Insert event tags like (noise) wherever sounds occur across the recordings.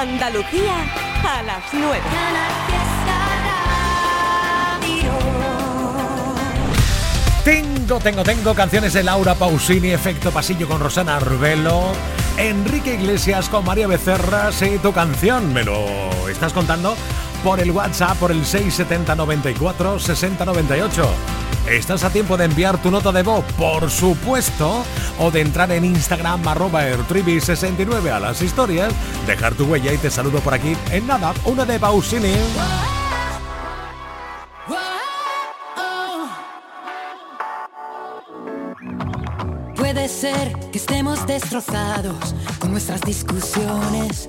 Andalucía a las 9. Tengo, tengo, tengo canciones de Laura Pausini, Efecto Pasillo con Rosana Arbelo, Enrique Iglesias con María Becerra, sí, tu canción, me lo estás contando por el WhatsApp, por el 670 94 60 Estás a tiempo de enviar tu nota de voz, por supuesto, o de entrar en Instagram arroba 69 a las historias, dejar tu huella y te saludo por aquí. En nada, una de Pausini. Puede ser que estemos destrozados con nuestras discusiones,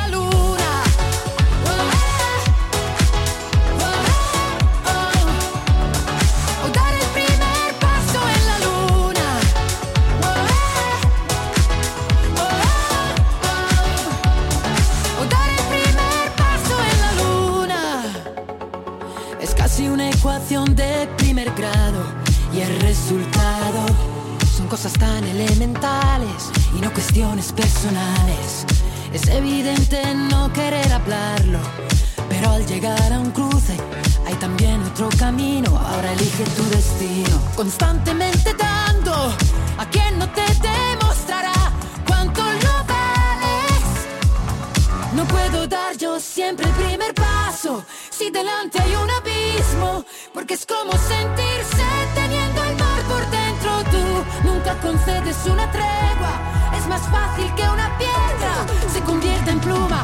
Es casi una ecuación de primer grado y el resultado son cosas tan elementales y no cuestiones personales. Es evidente no querer hablarlo, pero al llegar a un cruce hay también otro camino. Ahora elige tu destino, constantemente dando a quien no te demostrará cuánto lo vales. No puedo dar yo siempre el primer paso si delante hay un abismo, porque es como sentirse teniendo el mar por dentro. Tú nunca concedes una tregua, es más fácil que una piedra se convierta en pluma.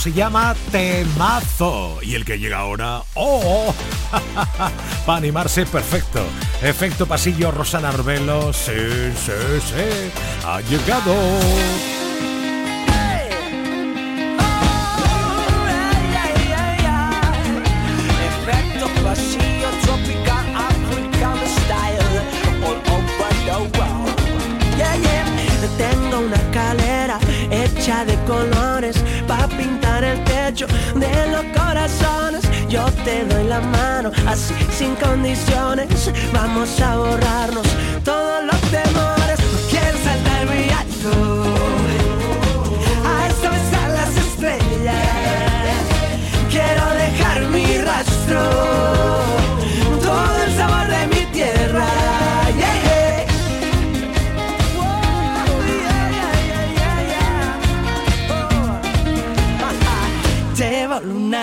Se llama temazo. Y el que llega ahora, ¡oh! (laughs) Para animarse, perfecto. Efecto pasillo, Rosana Arbelo. Sí, sí, sí. Ha llegado. Efecto de los corazones. Yo te doy la mano así sin condiciones. Vamos a borrarnos todos los temores.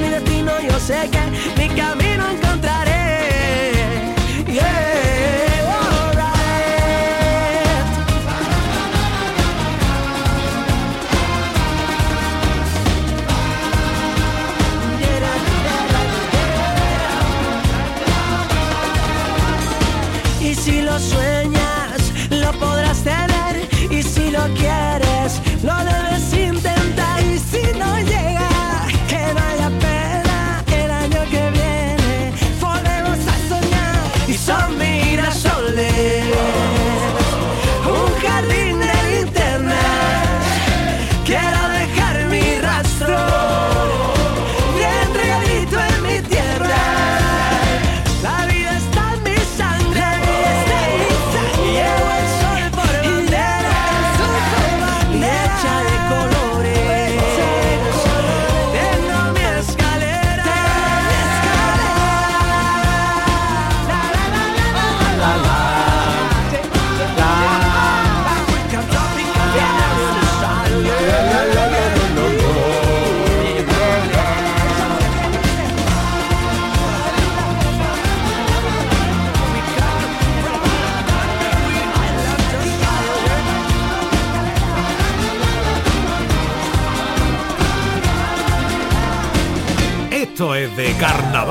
mi destino, yo sé que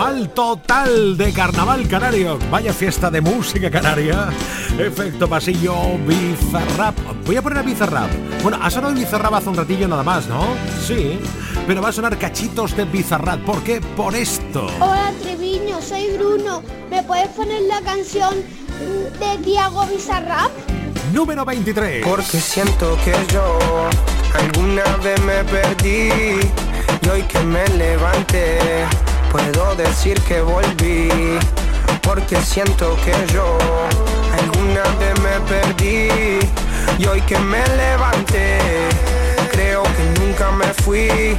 carnaval total, de carnaval canario. Vaya fiesta de música canaria. Efecto pasillo, bizarrap. Voy a poner a bizarrap. Bueno, ha sonado el bizarrap hace un ratillo nada más, ¿no? Sí. Pero va a sonar cachitos de bizarrap. ¿Por qué? Por esto. Hola Treviño, soy Bruno. ¿Me puedes poner la canción de Diego Bizarrap? Número 23. Porque siento que yo alguna vez me perdí y hoy que me levante puedo decir que volví. Porque siento que yo alguna vez me perdí y hoy que me levante creo que nunca me fui.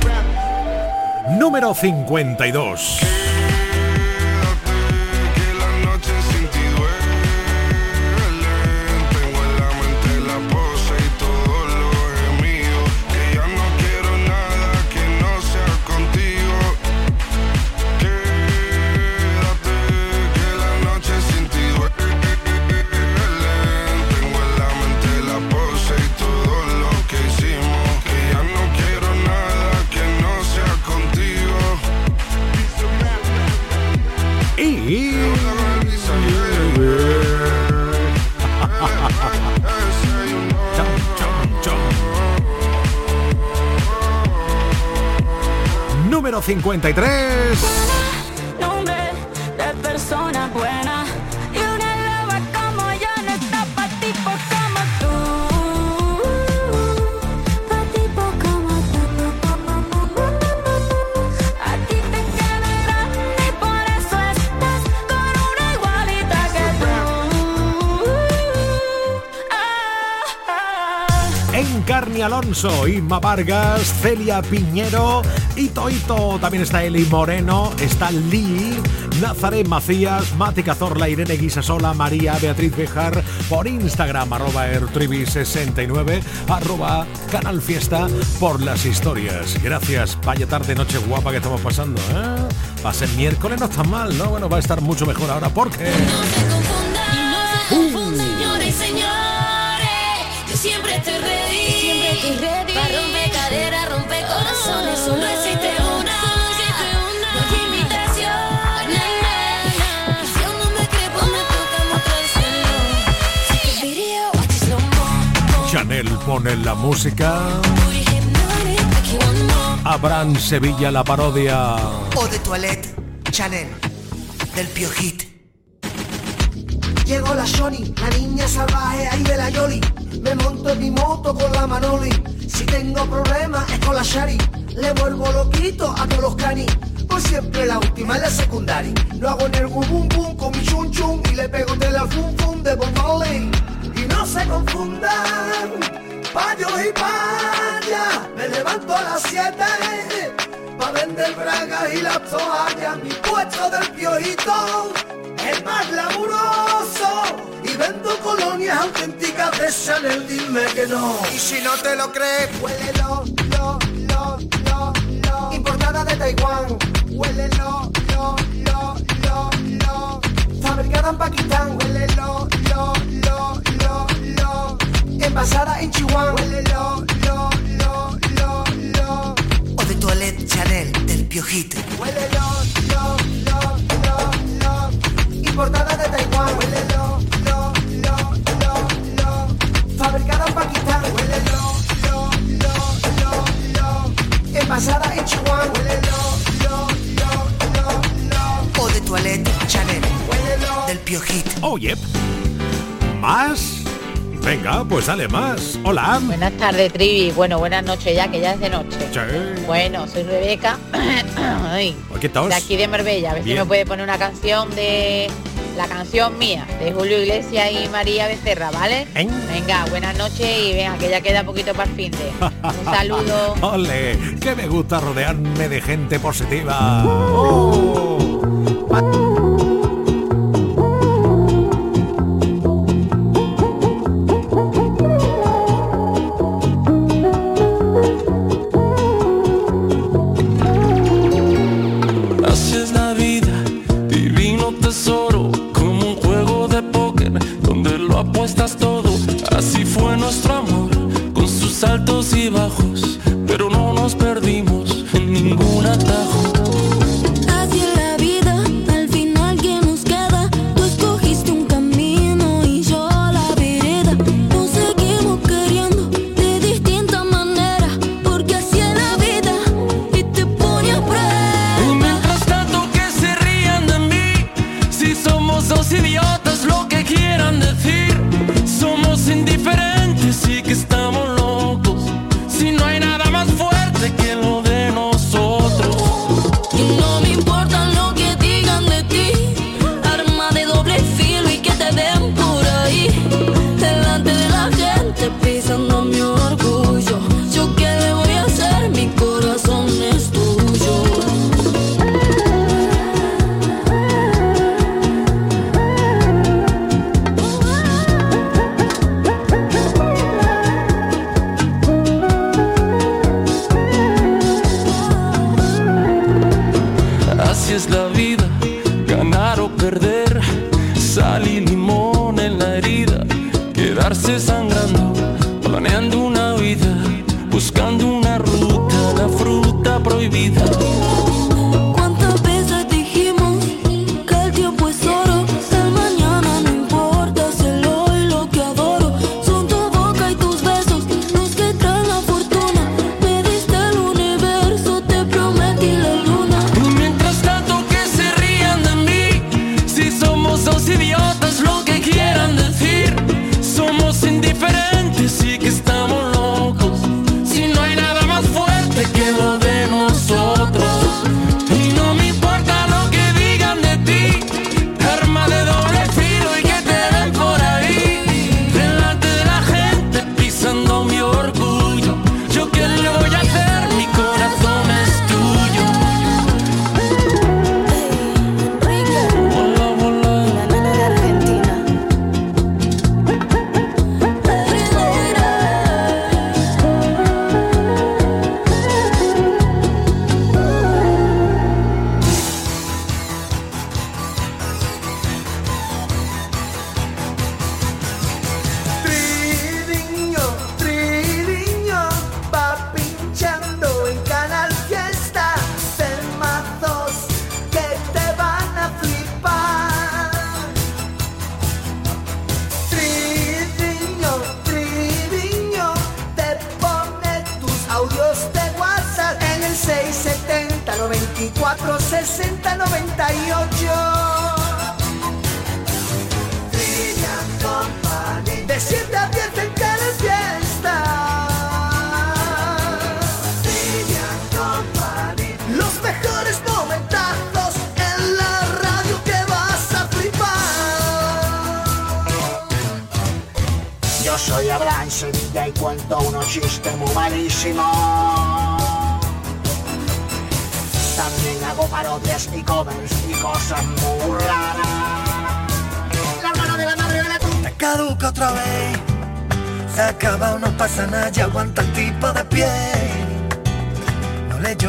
Número 52. Número 53. Carni Alonso, Inma Vargas, Celia Piñero y Toito. También está Eli Moreno, está Lee, Nazaret Macías, Mati Cazorla, Irene Guisasola, María Beatriz Bejar, por Instagram, arroba Ertribi69, arroba Canal Fiesta por las historias. Gracias, vaya tarde, noche guapa que estamos pasando. ¿eh? Va miércoles, no está mal, ¿no? Bueno, va a estar mucho mejor ahora porque... ready. Romper cadera, romper corazones, solo existe una. Chanel pone la música. Abraham Sevilla la parodia. O de Toilette, Chanel, del Piojit. Llegó la Shoni, la niña salvaje ahí de la Yoli. Me monto en mi moto con la Manoli. Si tengo problemas es con la Shari. Le vuelvo loquito a todos los canis. Por siempre la última en la secundaria. Lo hago en el bum bum con mi chun chun. Y le pego de la fum fum de Bob Y no se confundan, payos y payas. Me levanto a las 7 pa' vender bragas y las toallas. Mi puesto del piojito es más laburoso vendo colonias auténticas de Chanel, dime que no. Y si no te lo crees, huélelo, lo, lo, lo, lo. Importada de Taiwán, huélelo, lo, lo, lo, lo. Fabricada en Pakistán, huélelo, lo, lo, lo, lo. Envasada en Chihuahua, huélelo, lo, lo, lo, lo. O de Toilette Chanel, del Piojito. Huélelo, Importada de Taiwán, huélelo fabricada en Pakistán. Huele lo, lo, lo, lo, lo. Envasada en Chihuahua. Huele lo, lo, lo, lo, lo. O de toilette Chanel. Huele lo. Del Piojito. Oh, yep. ¿Más? Venga, pues dale más. Hola. Buenas tardes, Trivi. Bueno, buenas noches ya, que ya es de noche. Sí. Bueno, soy Rebeca. (coughs) Ay, ¿Qué tal? De aquí de Marbella. A ver si me puede poner una canción de la canción mía de Julio Iglesias y María Becerra, ¿vale? Venga, buenas noches y venga, que ya queda poquito para el fin de. Un saludo. (laughs) ¡Ole! Que me gusta rodearme de gente positiva. Oh.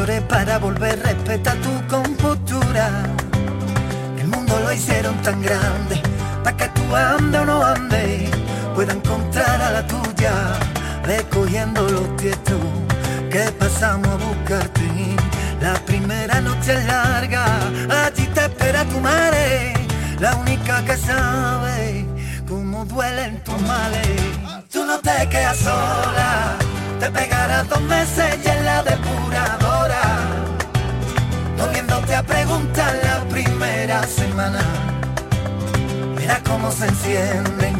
Para volver, respeta tu compostura. El mundo lo hicieron tan grande, para que tú ande o no ande, pueda encontrar a la tuya, recogiendo los tietos que pasamos a buscarte. La primera noche es larga, allí te espera tu madre, la única que sabe cómo duelen tus males. Tú no te quedas sola, te pegarás dos meses y en la depuradora, volviéndote a preguntar la primera semana. Verás cómo se encienden,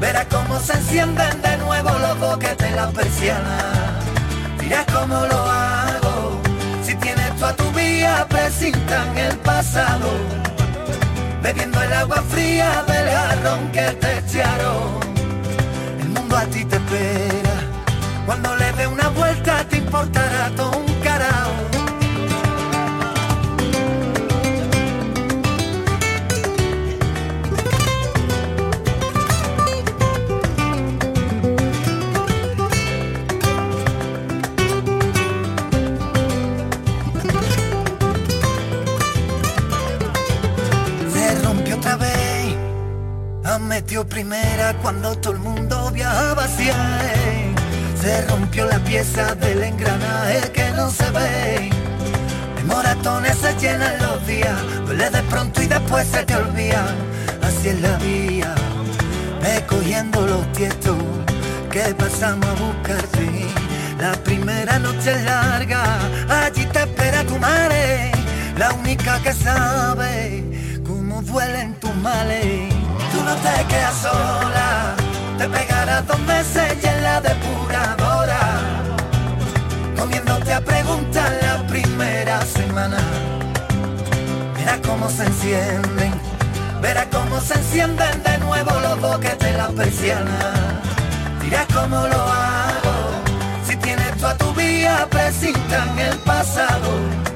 verás cómo se encienden de nuevo los boquetes en la persiana. Dirás cómo lo hago, si tienes tú a tu vía, presintan el pasado bebiendo el agua fría del jarrón que te echaron. El mundo a ti te espera, cuando le dé una vuelta te importará todo Ha metido primera cuando todo el mundo viajaba hacia él. Se rompió la pieza del engranaje que no se ve. De moratones se llenan los días. Duele de pronto y después se te olvida. Así es la vía. Ve cogiendo los tietos que pasamos a buscarte. La primera noche larga. Allí te espera tu madre. La única que sabe cómo duelen tus males. Tú no te quedas sola, te pegarás dos meses y en la depuradora. Comiéndote a preguntar la primera semana. Verás cómo se encienden, verás cómo se encienden de nuevo los boquetes en la persiana. Dirás cómo lo hago, si tienes tú a tu vía, presintan el pasado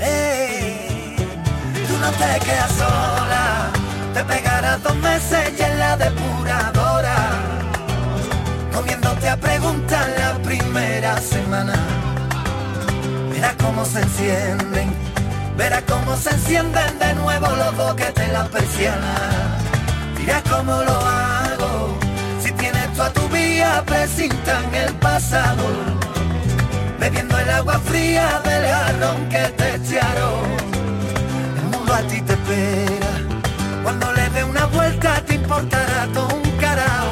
Eh, tú no te quedas sola, te pegarás dos meses y en la depuradora, comiéndote a preguntar la primera semana. Verás cómo se encienden, verás cómo se encienden de nuevo los boquetes en la persiana. Dirás cómo lo hago, si tienes tú a tu vía presintan el pasado, bebiendo el agua fría del jarrón que te echaron. El mundo a ti te espera, cuando le dé una vuelta te importará todo un carajo.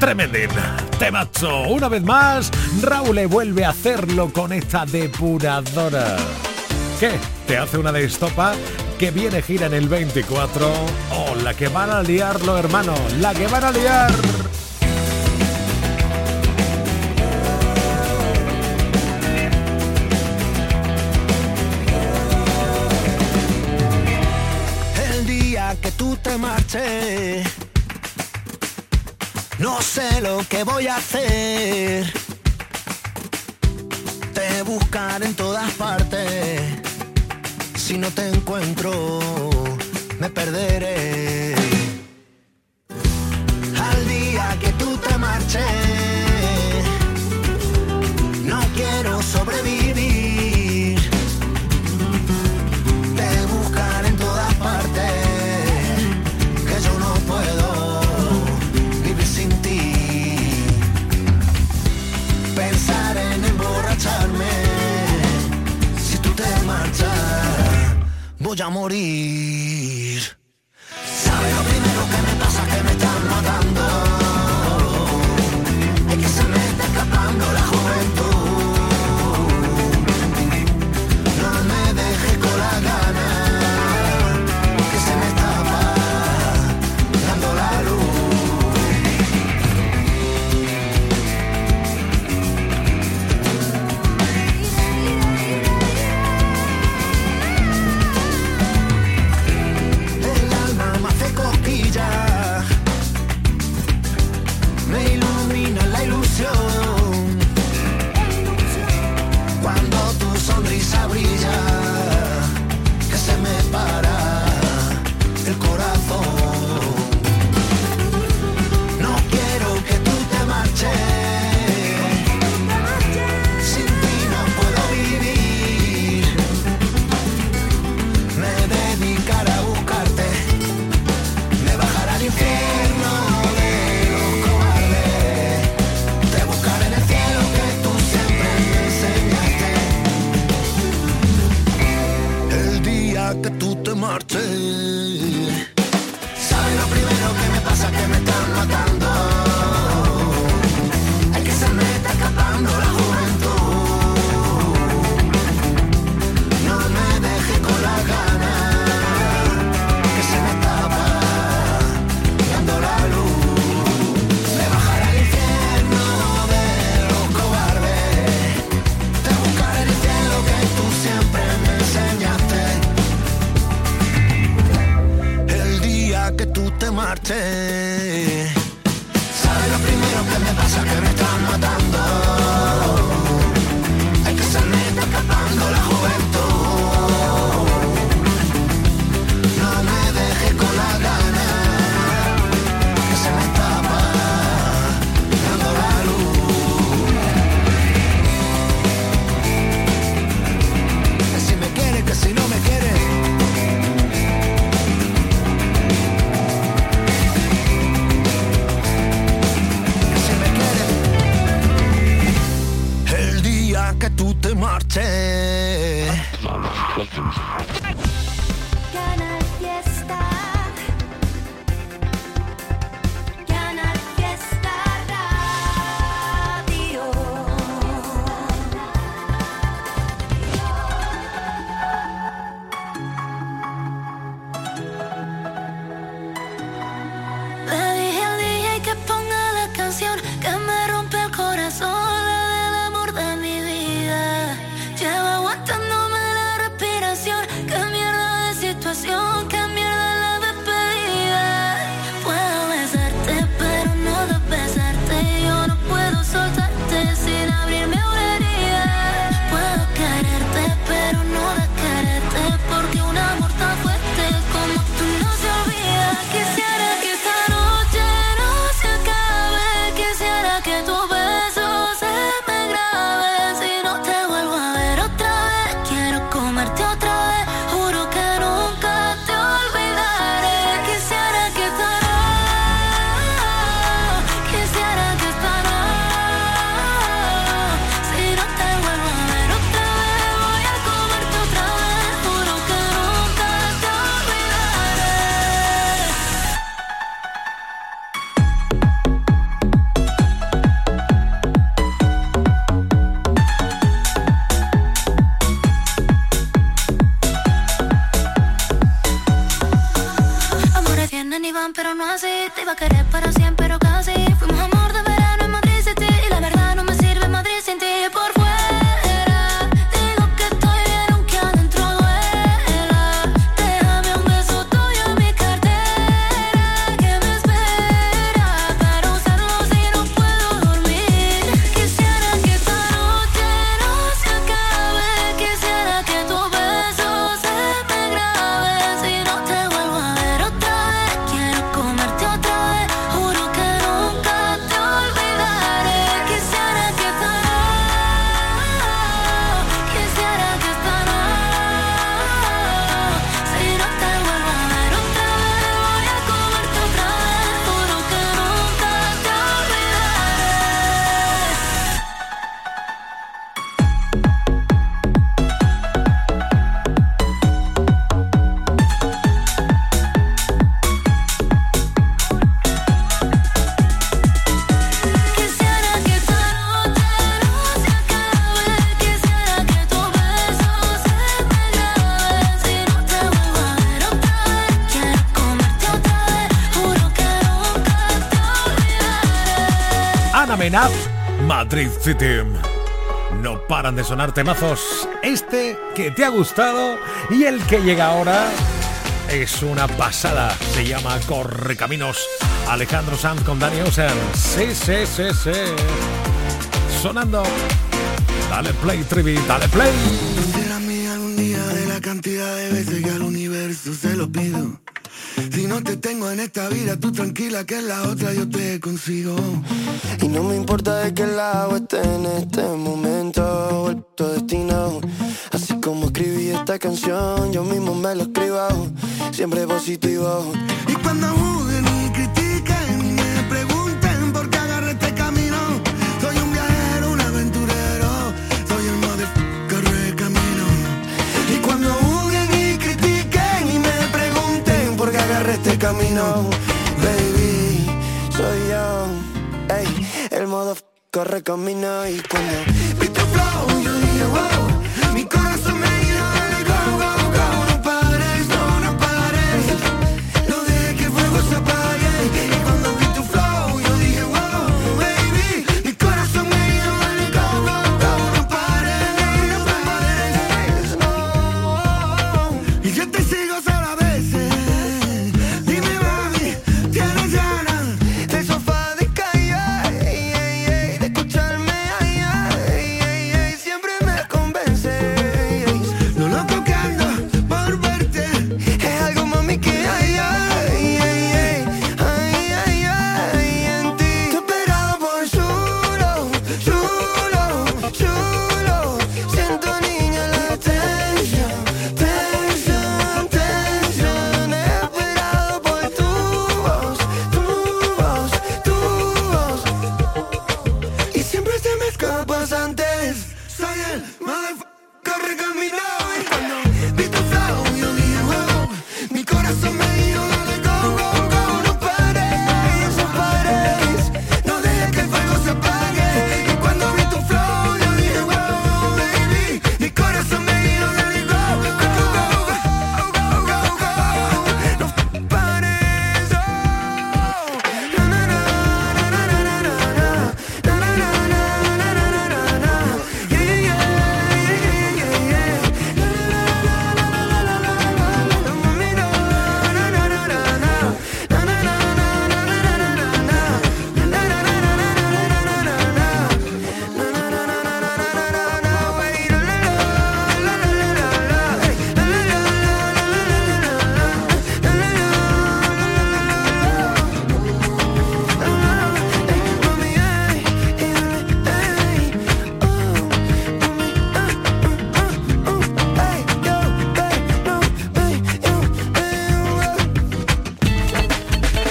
Tremendín, temazo. Una vez más, Raúl le vuelve a hacerlo con esta depuradora. ¿Qué? ¿Te hace una de estopa? Que viene gira en el 24. Oh, la que van a liarlo, hermano. La que van a liar. Te marches, no sé lo que voy a hacer. Te buscaré en todas partes. Si no te encuentro, me perderé. Al día que tú te marches, voy a Trip City. No paran de sonar temazos. Este que te ha gustado y el que llega ahora es una pasada. Se llama Correcaminos. Alejandro Sanz con Dani Ocean. Sí, sí, sí, sí. Sonando. Dale play, Trivi, dale play te tengo en esta vida, tú tranquila que en la otra yo te consigo. Y no me importa de qué lado esté en este momento, vuelto destinado. Así como escribí esta canción, yo mismo me lo escribo, siempre positivo. Y cuando camino, baby, soy yo, ey, el modo corre camino y cuando vi tu flow yo dije wow.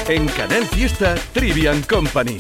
En Canal Fiesta Trivian Company.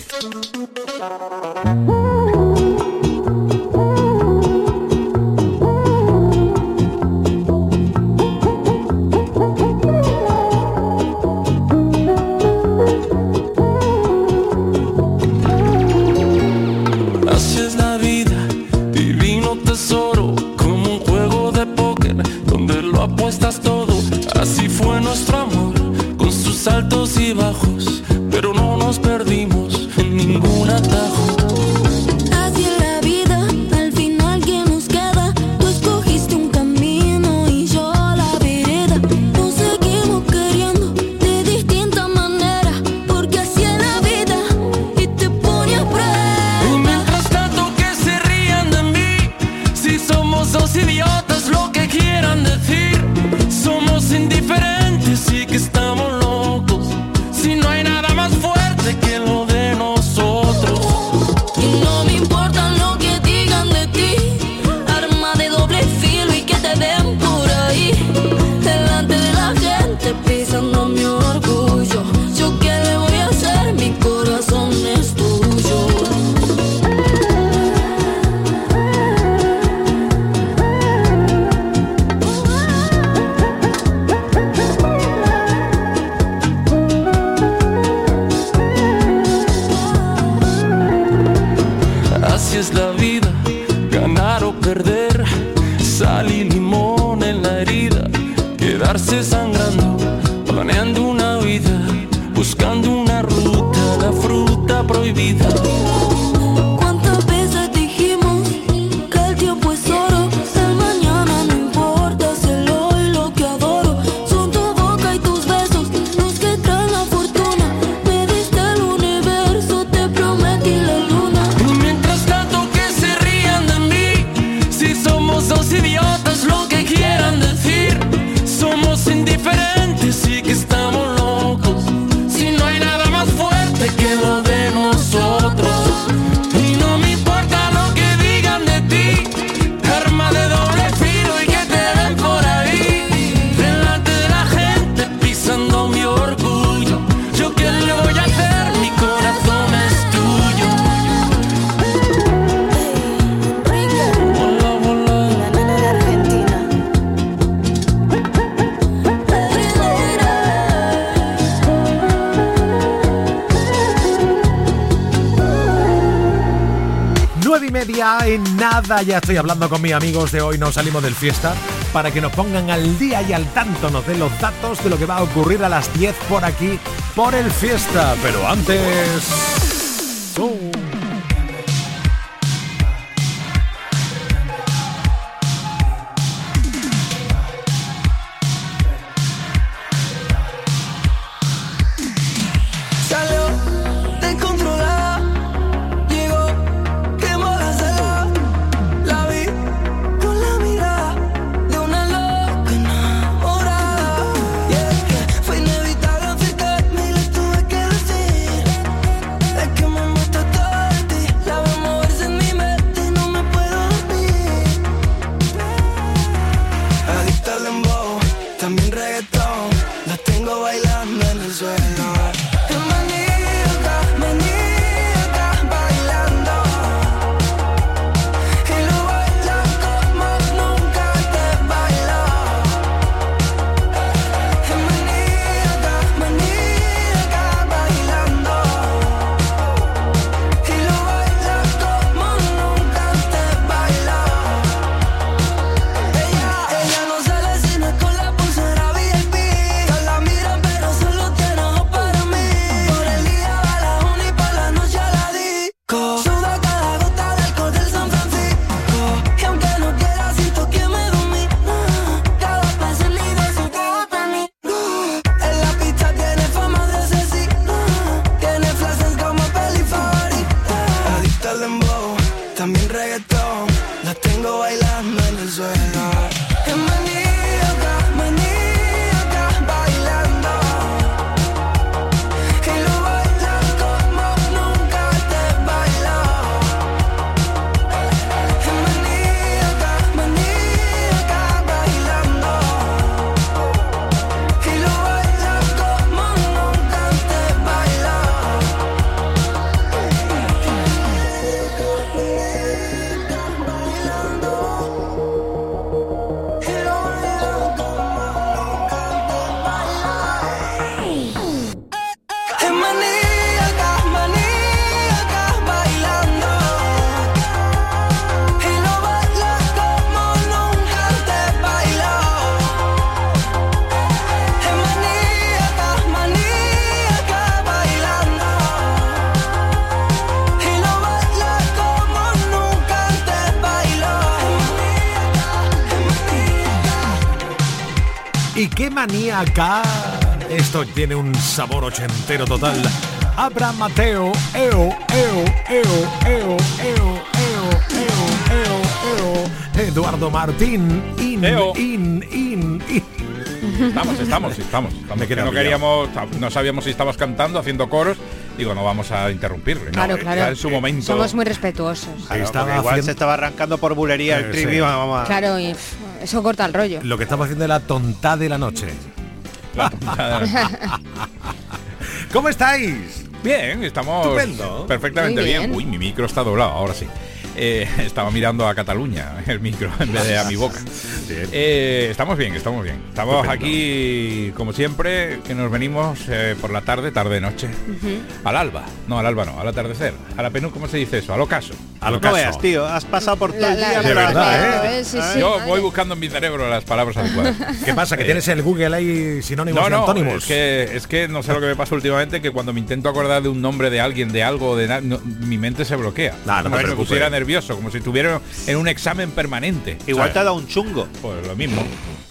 prohibido. Ya estoy hablando con mis amigos de hoy, nos salimos del fiesta, para que nos pongan al día y al tanto, nos den los datos de lo que va a ocurrir a las 10 por aquí, por el fiesta. Pero antes... qué manía acá? Esto tiene un sabor ochentero total. Abra Mateo, eo, eo, eo, eo, eo, eo, eo, eo, eo. Eduardo Martín, in, in, in, in. Estamos, estamos, estamos. no queríamos, no sabíamos si estabas cantando, haciendo coros. Digo, no vamos a interrumpirle. Claro, no, claro. En su momento. Somos muy respetuosos. Claro, Estaba igual haciendo- se estaba arrancando por bulería Eh, el trivi, sí. vamos a... Claro, y pff, eso corta el rollo. Lo que estamos haciendo es la tonta de la noche. (laughs) ¿Cómo estáis? Bien, estamos Estupendo. perfectamente Muy bien. bien. Uy, mi micro está doblado, ahora sí. Eh, (laughs) estaba mirando a Cataluña (laughs) el micro en vez de a mi boca. Eh, estamos bien, estamos bien. Estamos aquí, como siempre, que nos venimos eh, por la tarde, tarde-noche. Al alba. No, al alba no, al atardecer. A la penú, ¿cómo se dice eso? Al ocaso. Al No veas, tío, has pasado por todo el día. De verdad, ¿eh? Sí, sí, Yo voy buscando en mi cerebro las palabras adecuadas. (laughs) ¿Qué pasa? ¿Que Eh, tienes el Google ahí sinónimos No, y no, antónimos? es que, es que no sé lo que me pasa últimamente, que cuando me intento acordar de un nombre de alguien, de algo, de no, mi mente se bloquea. Nah, no me pusiera nervioso, como si estuviera en un examen permanente. Igual ¿sabes? te ha dado un chungo. Pues lo mismo.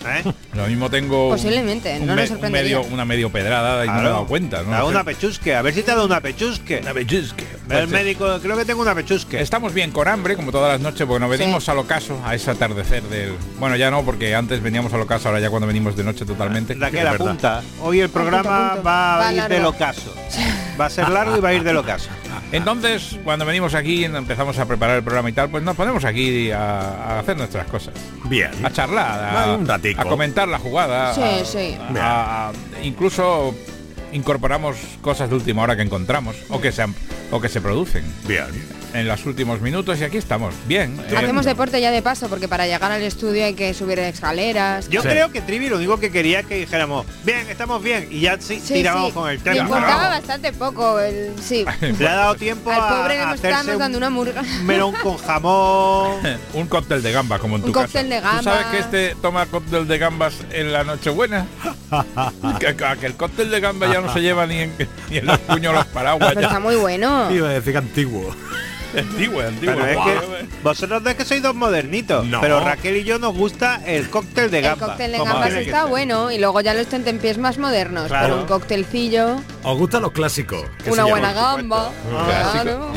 ¿eh? Lo mismo tengo Posiblemente, un no me- un medio, una medio pedrada y no me he dado cuenta. ¿no? Dado una pechusque, a ver si te ha dado una pechusque. Una pechusque. Pues, médico, creo que tengo una pechusque. Estamos bien con hambre, como todas las noches, porque nos venimos al ocaso, a ese atardecer del... Bueno, ya no, porque antes veníamos al ocaso, ahora ya cuando venimos de noche totalmente. Raquel, Es verdad. apunta. Hoy el programa punto. va a Va ir largo. del ocaso. Va a ser largo y va a ir del ocaso. Entonces, cuando venimos aquí, empezamos a preparar el programa y tal, pues nos ponemos aquí a, a hacer nuestras cosas. Bien. A charlar, a, Un ratico. a comentar la jugada. Sí, a- sí. a- a- incluso incorporamos cosas de última hora que encontramos o que se, o que se producen. Bien. En los últimos minutos y aquí estamos. Bien. eh, Hacemos deporte ya de paso, porque para llegar al estudio hay que subir escaleras. Yo creo que Trivi lo único que quería que dijéramos, bien, estamos bien, y ya sí, Sí, tirábamos sí. con el Le tema. importaba bastante poco el sí. (laughs) Le ha dado tiempo Al a, pobre a nos hacerse un dando una murga. (laughs) melón con jamón. (laughs) un cóctel de gamba, como en Un tu cóctel casa. de gamba. ¿Tú sabes que este toma cóctel de gambas en la Nochebuena? que, que el cóctel de gamba ya no se lleva ni en, ni en los puños los paraguas. Pero ya. está muy bueno. Iba a decir antiguo. (laughs) Antiguo, antiguo. Pero es Guau. que vosotros no es que sois dos modernitos, No. pero Raquel y yo nos gusta el cóctel de El gamba. cóctel de gambas está bueno y luego ya los tentempiés más modernos, Claro. pero un coctelcillo, ¿Os gustan los clásicos? una buena gamba. Claro.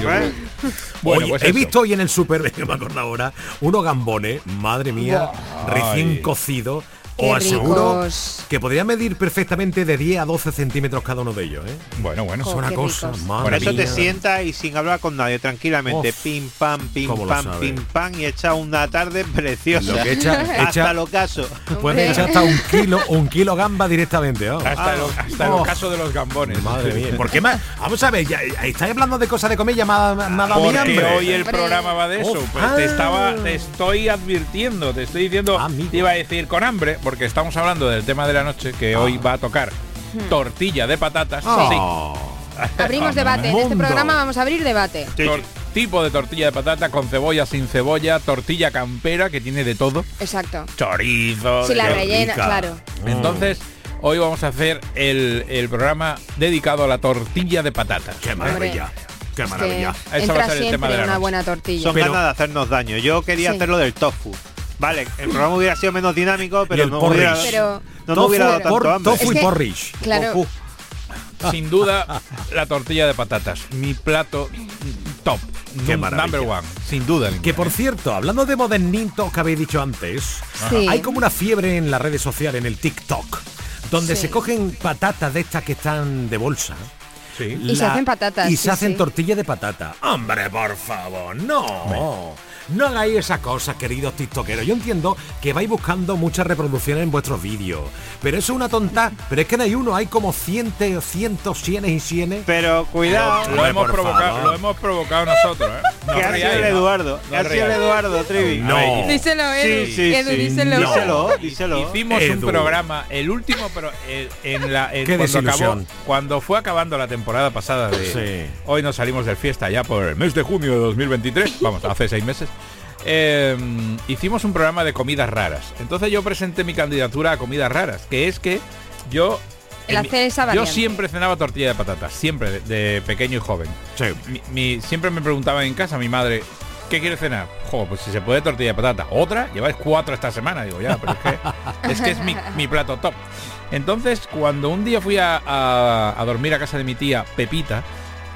Bueno, Oye, pues he visto hoy en el super, que (laughs) me acuerdo ahora, unos gambones, madre mía, recién cocidos. Qué Os aseguro ricos. que podría medir perfectamente de 10 a 12 centímetros cada uno de ellos. ¿eh? Bueno, bueno. Es Oh, una qué cosa, ricos. Por eso te sientas y sin hablar con nadie, tranquilamente. Uf, pim pam, pim pam, pim pam y echa una tarde (laughs) preciosa. Lo que echa- Hasta echa- el ocaso. Puede echar hasta un kilo, un kilo gamba directamente. ¿oh? Hasta, el, hasta el Oh. ocaso de los gambones. Madre mía. ¿Por qué más? Vamos a ver, ya, ya estáis hablando de cosas de mi Porque hambre. hoy el programa va de eso. Pues te Ah. estaba, te estoy advirtiendo, te estoy diciendo, Amigo. te iba a decir con hambre, porque estamos hablando del tema de la noche que hoy va a tocar tortilla de patatas. Oh. Abrimos debate. En este Mundo. programa vamos a abrir debate. Sí. Tor- tipo de tortilla de patata con cebolla, sin cebolla, tortilla campera que tiene de todo, Exacto. chorizo. Si la de- rellena, rica. claro. Entonces, hoy vamos a hacer el, el programa dedicado a la tortilla de patatas. ¡Qué maravilla! ¡Qué Es que maravilla! Ese va a entra ser el tema siempre de la una noche. buena tortilla. Son Pero- ganas de hacernos daño. Yo quería Sí. hacerlo del tofu. Vale, el programa hubiera sido menos dinámico, pero el no, hubiera, porridge. Pero- no me hubiera dado Tofu, por- tanto hambre. tofu Es y que- porridge. Claro. Tofu. Sin duda, la tortilla de patatas. Mi plato top. Qué. Number one. Sin duda. Que por cierto, hablando de modernitos que habéis dicho antes, Sí. hay como una fiebre en las redes sociales, en el TikTok, donde Sí. se cogen patatas de estas que están de bolsa. Sí. Y se hacen patatas, Y sí, se hacen sí. tortillas de patata. Hombre, por favor, no. No hagáis esas cosas, queridos tiktokeros. Yo entiendo que vais buscando muchas reproducciones en vuestros vídeos. Pero eso es una tonta. Pero es que no hay uno, hay como cientos, cientos, cienes y cienes. Pero cuidado, Lo hemos, provocado, lo hemos provocado nosotros, ¿eh? No ha sido el. Eduardo. No que ha sido el ríais. Eduardo, Trivi. No. Díselo, Edu. Sí, sí, Edu, sí. díselo. No. Díselo, díselo. Hicimos un programa, el último, pero el- en la en Qué cuando, acabó, cuando fue acabando la temporada pasada de Sí. hoy nos salimos del fiesta ya por el mes de junio de 2023, vamos, hace seis meses. Eh, hicimos un programa de comidas raras. Entonces yo presenté mi candidatura a comidas raras, que es que yo El en mi- hacer esa yo siempre cenaba tortilla de patatas, siempre de, de pequeño y joven. Sí. Mi- mi- siempre me preguntaban en casa mi madre, ¿qué quiere cenar? Jo, pues si se puede tortilla de patata. ¿Otra? Lleváis cuatro esta semana. Digo, ya, pero es que (laughs) es, que es mi, mi plato top. Entonces, cuando un día fui a, a- a dormir a casa de mi tía Pepita,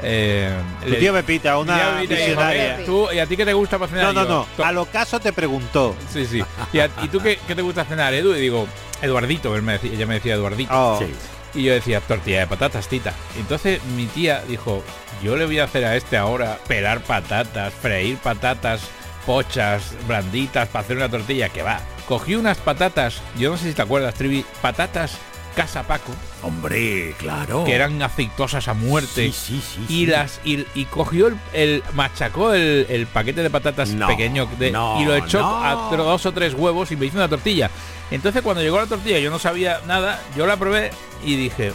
eh, Tu le- tía Pepita, una mi tía Pepita dijo, visionaria. "Eh, ¿tú, ¿Y a ti qué te gusta para cenar? No, no, yo, no. "To- A lo caso te preguntó. Sí, sí. ¿Y, a- y tú qué, qué te gusta cenar, Edu? Y digo, Eduardito, él me decía- ella me decía Eduardito. Oh. Sí. Y yo decía, tortilla de patatas, tita. Entonces mi tía dijo, yo le voy a hacer a este ahora pelar patatas, freír patatas, pochas, blanditas, para hacer una tortilla que va. Cogí unas patatas, yo no sé si te acuerdas, Trivi, patatas Casa Paco, Hombre, claro. que eran aceitosas a muerte. Sí, sí, sí, Y sí. las y, y cogió el, el- machacó el, el paquete de patatas No, pequeño de- no, y lo echó no. a dos o tres huevos y me hizo una tortilla. Entonces cuando llegó la tortilla yo no sabía nada, yo la probé y dije,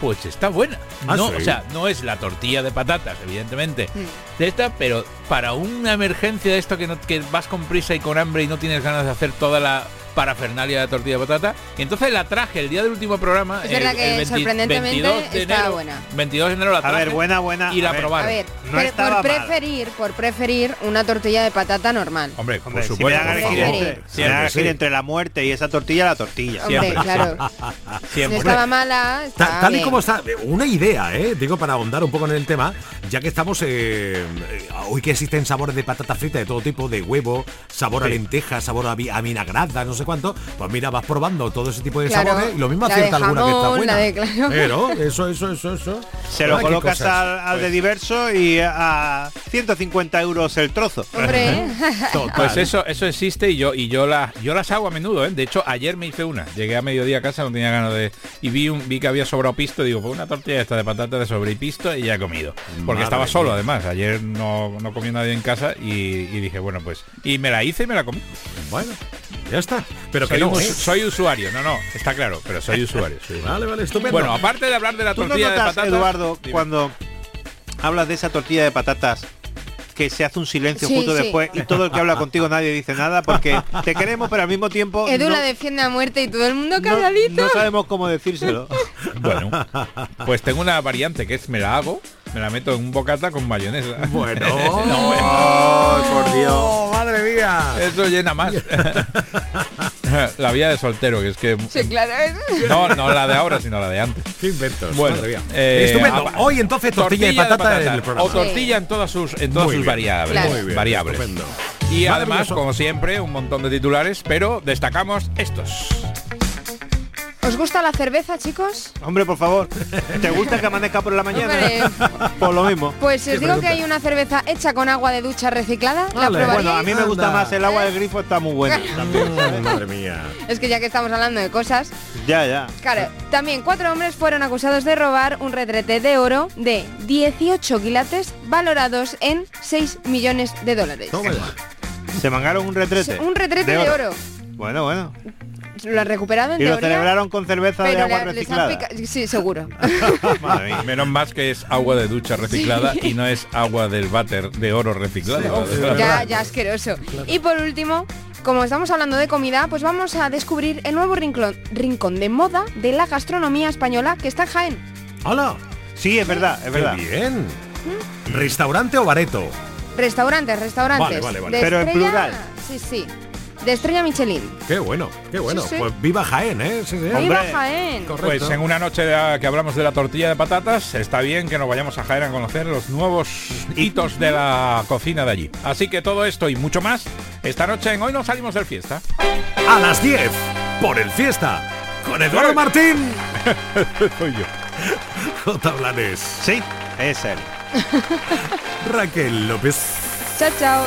pues está buena. Ah, no, sí. o sea, no es la tortilla de patatas, evidentemente, Mm. de esta, pero para una emergencia de esto que, no- que vas con prisa y con hambre y no tienes ganas de hacer toda la parafernalia de tortilla de patata, y entonces la traje el día del último programa. Es el- verdad que el 20 sorprendentemente 22 de está enero, buena. 22 de enero la A traje ver, buena, buena. y la a ver, probaron. A ver, No pero estaba por mal. preferir, por preferir una tortilla de patata normal. Hombre, Hombre, por si me supuesto. dan a por favor. entre, si me a sí. entre la muerte y esa tortilla, la tortilla. Hombre, Siempre, claro. (laughs) Siempre. No estaba mala, Ta- tal y como está, una idea, ¿eh? digo para ahondar un poco en el tema, ya que estamos eh, hoy que existen sabores de patata frita de todo tipo, de huevo, sabor a lenteja, sabor a, a vinagrada, no sé cuánto, pues mira, vas probando todo ese tipo de Claro, sabores y lo mismo acierta alguna que está buena. la de- claro. Pero eso, eso, eso, eso. Se lo colocas al, al de diverso y a 150 euros el trozo. Hombre. (laughs) Pues eso, eso existe y yo y yo las yo las hago a menudo, ¿eh? De hecho, ayer me hice una. Llegué a mediodía a casa, no tenía ganas de. Y vi un, vi que había sobrado pisto, digo, pues una tortilla esta de patata de sobre y pisto y ya he comido. Porque Madre estaba solo mía. además. Ayer no, no comió nadie en casa y, y dije, bueno, pues. Y me la hice y me la comí. Bueno, ya está. Pero soy que no, un- ¿eh? soy usuario, no, no, está claro, pero soy usuario. soy usuario. Vale, vale, estupendo. Bueno, aparte de hablar de la ¿Tú no tortilla de patatas. Eduardo, Dime. cuando hablas de esa tortilla de patatas que se hace un silencio Sí, justo sí. después y todo el que habla contigo nadie dice nada porque te queremos pero al mismo tiempo Edu no, la defiende a muerte y todo el mundo no- calladito. no sabemos cómo decírselo. (laughs) Bueno, pues tengo una variante que es me la hago, me la meto en un bocata con mayonesa. Bueno. (laughs) No, por Dios. Madre mía. Eso llena más. (laughs) la vida de soltero, que es que... Sí, claro. No, no la de ahora, sino la de antes. (laughs) Qué inventos. Bueno, madre mía. eh, estupendo. ah, Hoy entonces tortilla, de patata en el programa. O tortilla en todas sus, en todas Muy sus bien. variables. Claro. Muy bien, variables. estupendo. Y además, como siempre, un montón de titulares, pero destacamos estos. ¿Os gusta la cerveza, chicos? Hombre, por favor, ¿te gusta que amanezca por la mañana? Hombre. (laughs) Por lo mismo. Pues si os digo que hay una cerveza hecha con agua de ducha reciclada, ¿la Vale. Bueno, a mí me gusta Anda. más el agua del grifo, está muy bueno. (laughs) Mm, madre mía. Es que ya que estamos hablando de cosas, Ya, ya. claro, también cuatro hombres fueron acusados de robar un retrete de oro de 18 quilates valorados en 6 millones de dólares. Se mangaron un retrete. Un retrete de oro. Bueno, bueno. Lo han recuperado en Y lo teoría, celebraron con cerveza de agua han reciclada. pica- Sí, seguro. (laughs) Menos más que es agua de ducha reciclada y no es agua del váter de oro reciclado. ya, ya asqueroso. Y por último, como estamos hablando de comida, pues vamos a descubrir el nuevo rincón, rincón de moda de la gastronomía española que está en Jaén. Hola. Sí, es verdad, es Qué verdad. bien. ¿Restaurante o bareto? Restaurantes, restaurantes. Vale, vale, vale. De Pero en plural. Sí, sí. De estrella Michelin. Qué bueno, qué bueno. Sí, sí. Pues viva Jaén, ¿eh? Sí, sí. ¡Viva. Jaén! Correcto. Pues en una noche de- que hablamos de la tortilla de patatas, está bien que nos vayamos a Jaén a conocer los nuevos hitos de la cocina de allí. Así que todo esto y mucho más, esta noche en Hoy no salimos del fiesta. A las 10, por el fiesta, con Eduardo Martín. (laughs) Soy yo. J. Blanes. Sí, es él. Raquel López. Chao, chao.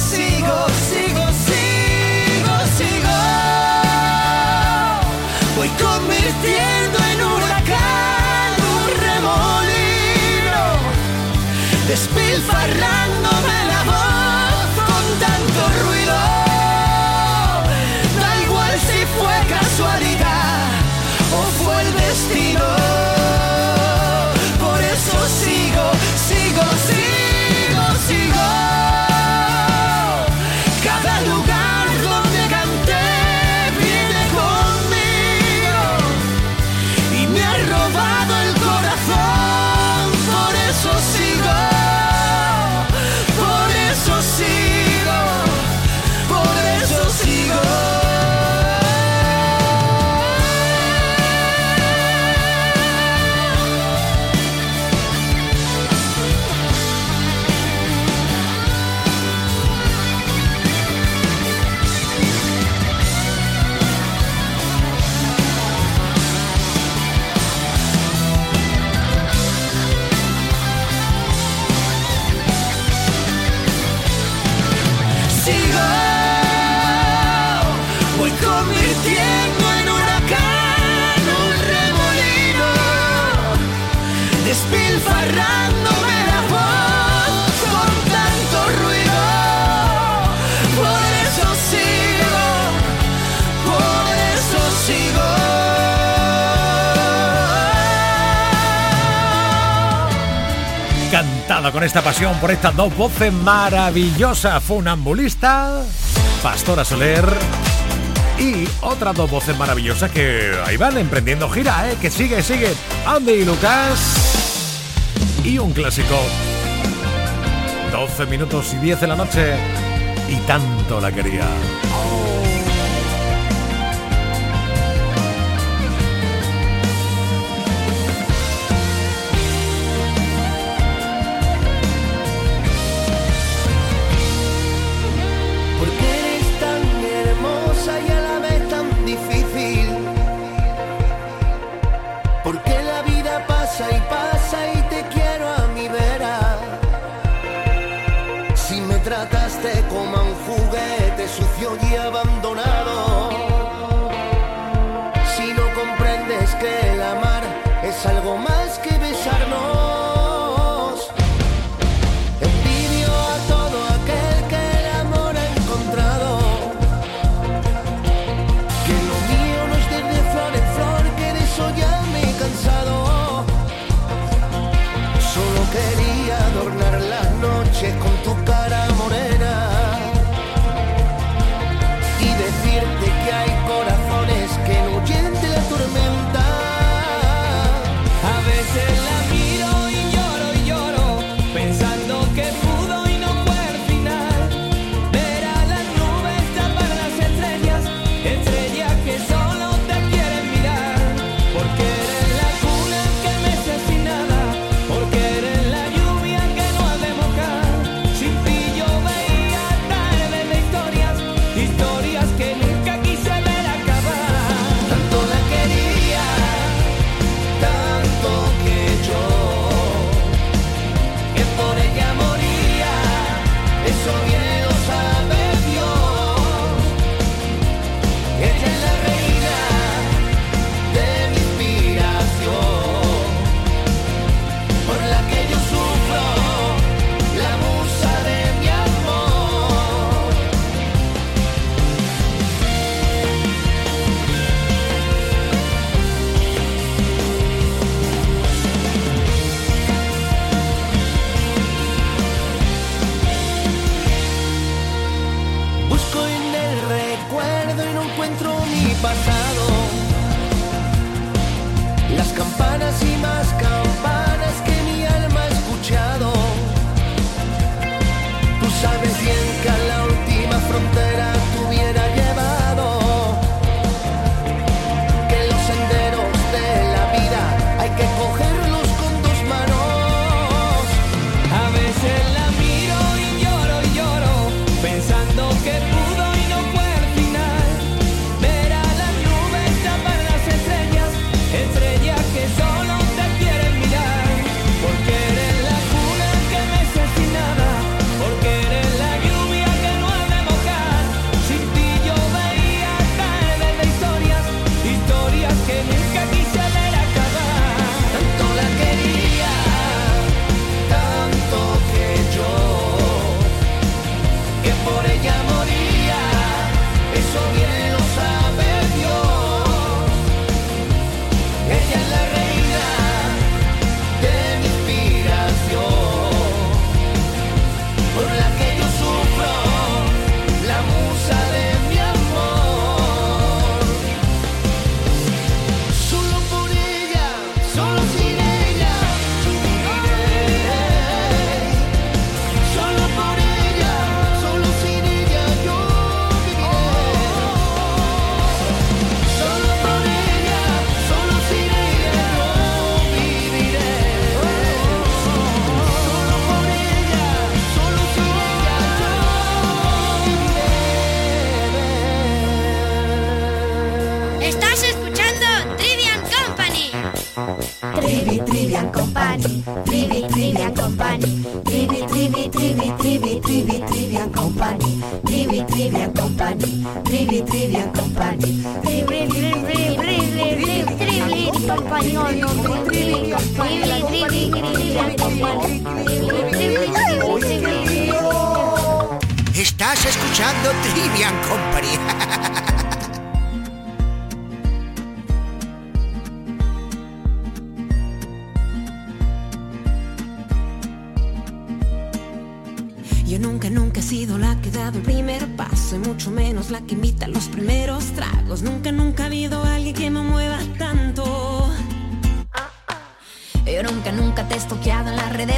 sigo, sigo, sigo, sigo. Voy convirtiendo en huracán un remolino, despilfarrando. con esta pasión por estas dos voces maravillosas. Funambulista, Pastora Soler y otras dos voces maravillosas que ahí van emprendiendo gira, ¿eh? que sigue, sigue. Andy y Lucas y un clásico. 12 minutos y 10 de la noche y tanto la quería.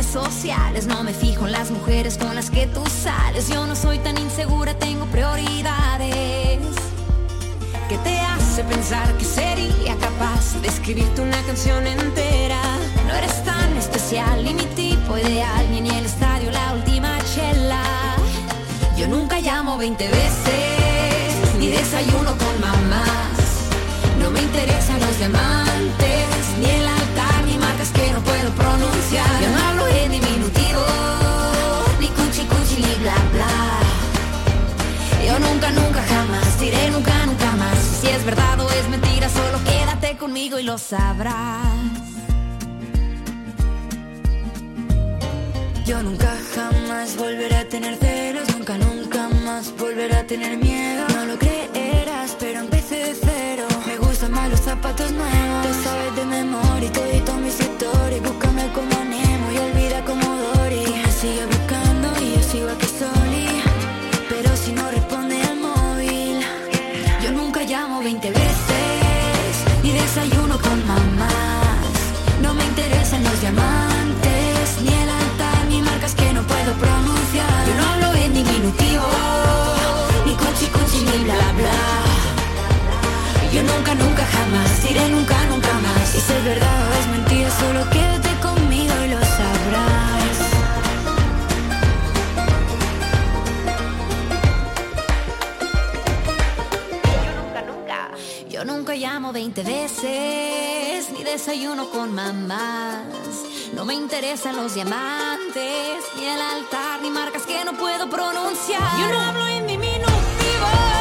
Sociales. No me fijo en las mujeres con las que tú sales. Yo no soy tan insegura, tengo prioridades. ¿Qué te hace pensar que sería capaz de escribirte una canción entera? No eres tan especial, ni mi tipo ideal, ni en el estadio la última chela. Yo nunca llamo 20 veces, ni desayuno con mamás. No me interesan los diamantes, ni el que no puedo pronunciar. Yo no hablo en diminutivo, ni cuchi cuchi, ni bla bla. Yo nunca, nunca, jamás diré nunca, nunca más. Si es verdad o es mentira, solo quédate conmigo y lo sabrás. Yo nunca jamás volveré a tener celos, nunca, nunca más volveré a tener miedo. No lo creerás, Los zapatos nuevos. Te sabes de memoria y todito mis historias. Búscame como Nemo y olvida como Dory. Tú me sigues buscando y yo sigo aquí soli. Pero si no responde al móvil, yo nunca llamo 20 veces, ni desayuno con mamás. No me interesan los diamantes, ni el altar, ni marcas que no puedo pronunciar. Yo no hablo en diminutivo, ni cuchi cuchi, ni bla bla. Yo nunca, nunca jamás diré nunca, nunca más. Y si es verdad o es mentira, solo quédate conmigo y lo sabrás. Yo nunca llamo 20 veces, ni desayuno con mamás. No me interesan los diamantes, ni el altar, ni marcas que no puedo pronunciar. Yo no hablo en diminutivo,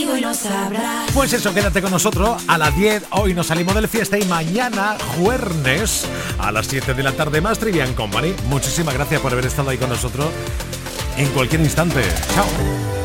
y lo sabrás. Pues eso, quédate con nosotros a las 10. Hoy nos salimos del fiesta y mañana, jueves, a las 7 de la tarde, más Trivian Company. Muchísimas gracias por haber estado ahí con nosotros en cualquier instante. Chao.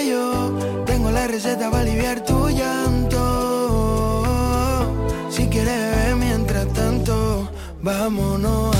Que yo tengo la receta para aliviar tu llanto. Si quieres mientras tanto, vámonos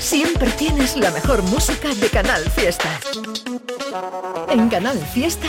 Siempre tienes la mejor música de Canal Fiesta. En Canal Fiesta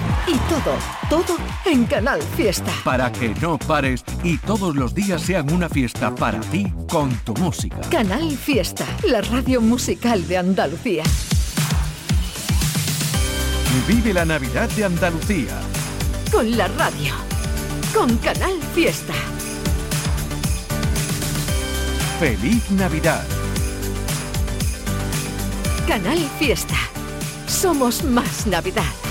Y todo, todo en Canal Fiesta. Para que no pares y todos los días sean una fiesta para ti con tu música. Canal Fiesta, la radio musical de Andalucía. Vive la Navidad de Andalucía. Con la radio. Con Canal Fiesta. Feliz Navidad. Canal Fiesta. Somos más Navidad.